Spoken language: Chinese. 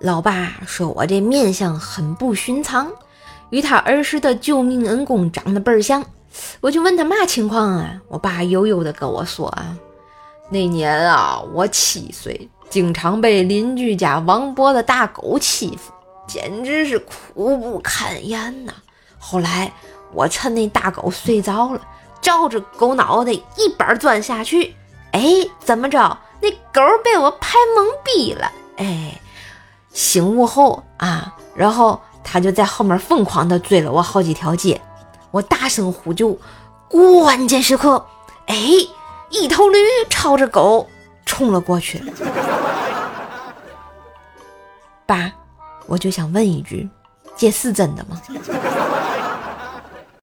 老爸说我这面相很不寻常，与他儿时的救命恩公长得倍儿像。我就问他嘛情况啊？我爸悠悠的跟我说啊，那年啊，我七岁，经常被邻居家王伯的大狗欺负，简直是苦不堪言呐。后来我趁那大狗睡着了，照着狗脑袋一板钻下去，哎，怎么着？那狗被我拍懵逼了，哎，醒悟后啊，然后他就在后面疯狂的追了我好几条街。我大声呼救，关键时刻，哎，一头驴朝着狗冲了过去。爸，我就想问一句，这是真的吗？